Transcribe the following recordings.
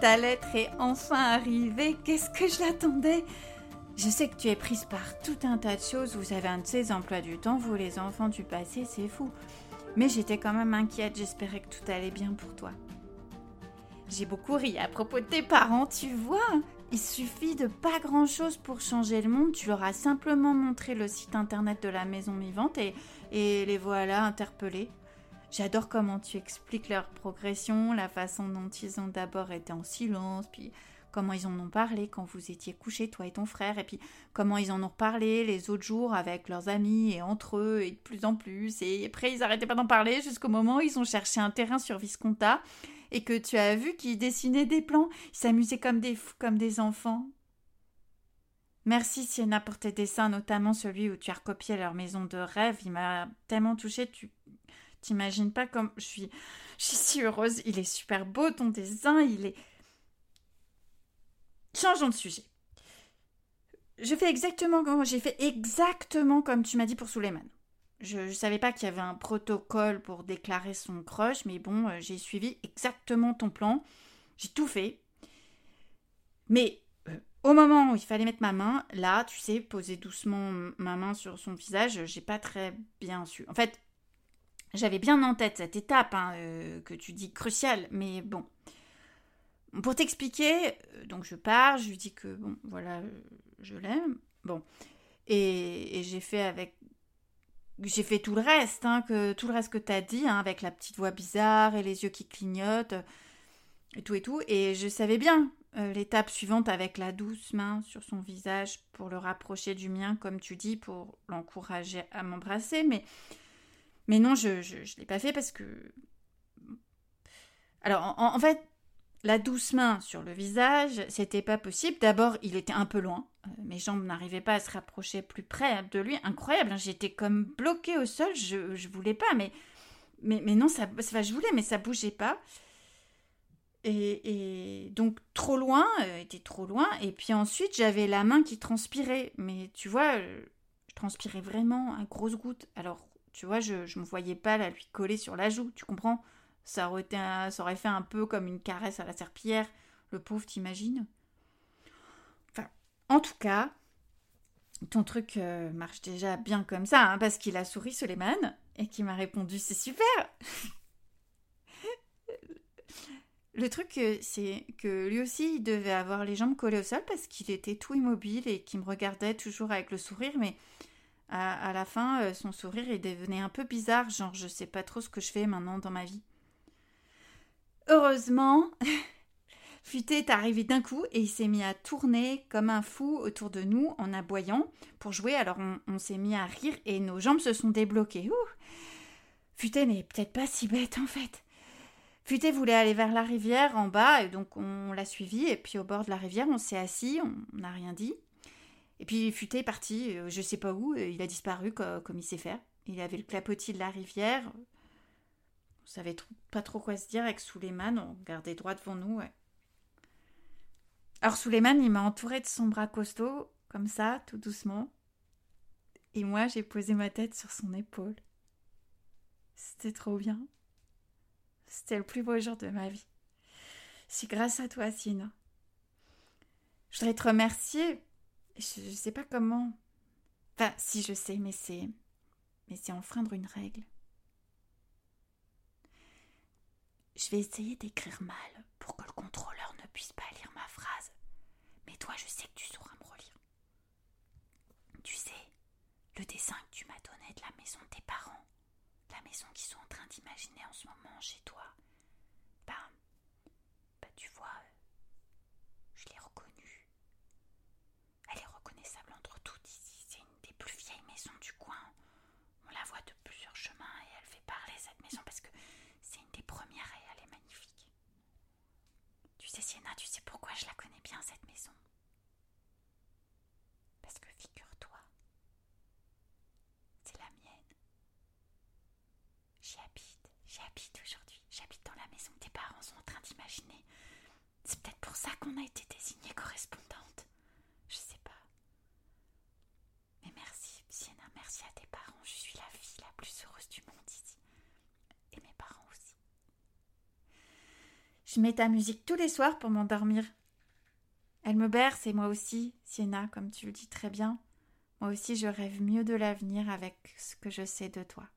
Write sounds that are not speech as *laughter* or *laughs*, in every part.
Ta lettre est enfin arrivée. Qu'est-ce que je l'attendais? Je sais que tu es prise par tout un tas de choses. Vous avez un de ces emplois du temps, vous les enfants du passé, c'est fou. Mais j'étais quand même inquiète. J'espérais que tout allait bien pour toi. J'ai beaucoup ri à propos de tes parents, tu vois. Il suffit de pas grand chose pour changer le monde. Tu leur as simplement montré le site internet de la maison vivante et, et les voilà interpellés. J'adore comment tu expliques leur progression, la façon dont ils ont d'abord été en silence, puis comment ils en ont parlé quand vous étiez couchés, toi et ton frère, et puis comment ils en ont parlé les autres jours avec leurs amis et entre eux, et de plus en plus. Et après, ils arrêtaient pas d'en parler jusqu'au moment où ils ont cherché un terrain sur Visconta et que tu as vu qu'ils dessinaient des plans. Ils s'amusaient comme des fous, comme des enfants. Merci Sienna pour tes dessins, notamment celui où tu as recopié leur maison de rêve. Il m'a tellement touchée, tu t'imagines pas comme je suis, je suis si heureuse. Il est super beau ton dessin, il est. Changeons de sujet. Je fais exactement comme j'ai fait exactement comme tu m'as dit pour Suleiman. Je ne savais pas qu'il y avait un protocole pour déclarer son crush, mais bon, euh, j'ai suivi exactement ton plan. J'ai tout fait. Mais euh, au moment où il fallait mettre ma main, là, tu sais, poser doucement ma main sur son visage, j'ai pas très bien su. En fait, j'avais bien en tête cette étape hein, euh, que tu dis cruciale, mais bon. Pour t'expliquer, donc je pars, je lui dis que bon, voilà, je l'aime. Bon. Et, j'ai fait avec j'ai fait tout le reste, hein, que, tout le reste que t'as dit, hein, avec la petite voix bizarre et les yeux qui clignotent, et tout et tout. Et je savais bien euh, l'étape suivante avec la douce main sur son visage pour le rapprocher du mien, comme tu dis, pour l'encourager à m'embrasser. Mais, mais non, je ne l'ai pas fait parce que... Alors, en fait, la douce main sur le visage, c'était pas possible. D'abord, il était un peu loin. Euh, mes jambes n'arrivaient pas à se rapprocher plus près de lui. Incroyable, hein, j'étais comme bloquée au sol. Je, je voulais pas, mais, mais, non, ça, ça, je voulais, mais ça bougeait pas. Et, et donc, trop loin, euh, était trop loin. Et puis ensuite, j'avais la main qui transpirait. Mais tu vois, euh, je transpirais vraiment à grosses gouttes. Alors, tu vois, je ne me voyais pas la lui coller sur la joue, tu comprends? Ça aurait, ça aurait fait un peu comme une caresse à la serpillière. Le pauvre, t'imagines? Enfin, en tout cas, ton truc euh, marche déjà bien comme ça, hein, parce qu'il a souri Suleiman et qui m'a répondu c'est super *laughs* Le truc, euh, c'est que lui aussi, il devait avoir les jambes collées au sol parce qu'il était tout immobile et qu'il me regardait toujours avec le sourire, mais à, la fin, euh, son sourire, il devenait un peu bizarre, genre je sais pas trop ce que je fais maintenant dans ma vie. Heureusement, *laughs* Futé est arrivé d'un coup et il s'est mis à tourner comme un fou autour de nous en aboyant pour jouer. Alors on, s'est mis à rire et nos jambes se sont débloquées. Futé n'est peut-être pas si bête en fait. Futé voulait aller vers la rivière en bas et donc on l'a suivi et puis au bord de la rivière on s'est assis, on n'a rien dit. Et puis Futé est parti, euh, je sais pas où, il a disparu comme il sait faire. Il avait le clapotis de la rivière, on savait pas trop quoi se dire avec Suleiman, on regardait droit devant nous. Alors Suleiman, il m'a entouré de son bras costaud, comme ça, tout doucement. Et moi, j'ai posé ma tête sur son épaule. C'était trop bien. C'était le plus beau jour de ma vie. C'est grâce à toi, Sina. Je voudrais te remercier. Je, ne sais pas comment. Enfin, si je sais, mais c'est. Mais c'est enfreindre une règle. Je vais essayer d'écrire mal pour que le contrôleur ne puisse pas lire ma phrase. Mais toi, je sais que tu sauras me relire. Tu sais, le dessin que tu m'as donné de la maison de tes parents, la maison qu'ils sont en train d'imaginer en ce moment chez toi, bah, bah tu vois, je l'ai reconnue. Elle est reconnaissable entre toutes ici. C'est une des plus vieilles maisons du coin. On la voit de plusieurs chemins et elle fait parler cette maison parce que c'est une des premières tu sais, Sienna, tu sais pourquoi je la connais bien, cette maison Parce que figure-toi, c'est la mienne. J'y habite, j'y habite aujourd'hui. J'habite dans la maison que tes parents sont en train d'imaginer. C'est peut-être pour ça qu'on a été désignée correspondante. Je sais pas. Mais merci, Sienna, merci à tes parents. Je suis la fille la plus heureuse du monde ici. Et mes parents aussi. Je mets ta musique tous les soirs pour m'endormir. Elle me berce et moi aussi, Sienna, comme tu le dis très bien. Moi aussi, je rêve mieux de l'avenir avec ce que je sais de toi.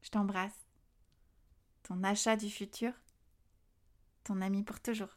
Je t'embrasse. Ton achat du futur, ton ami pour toujours.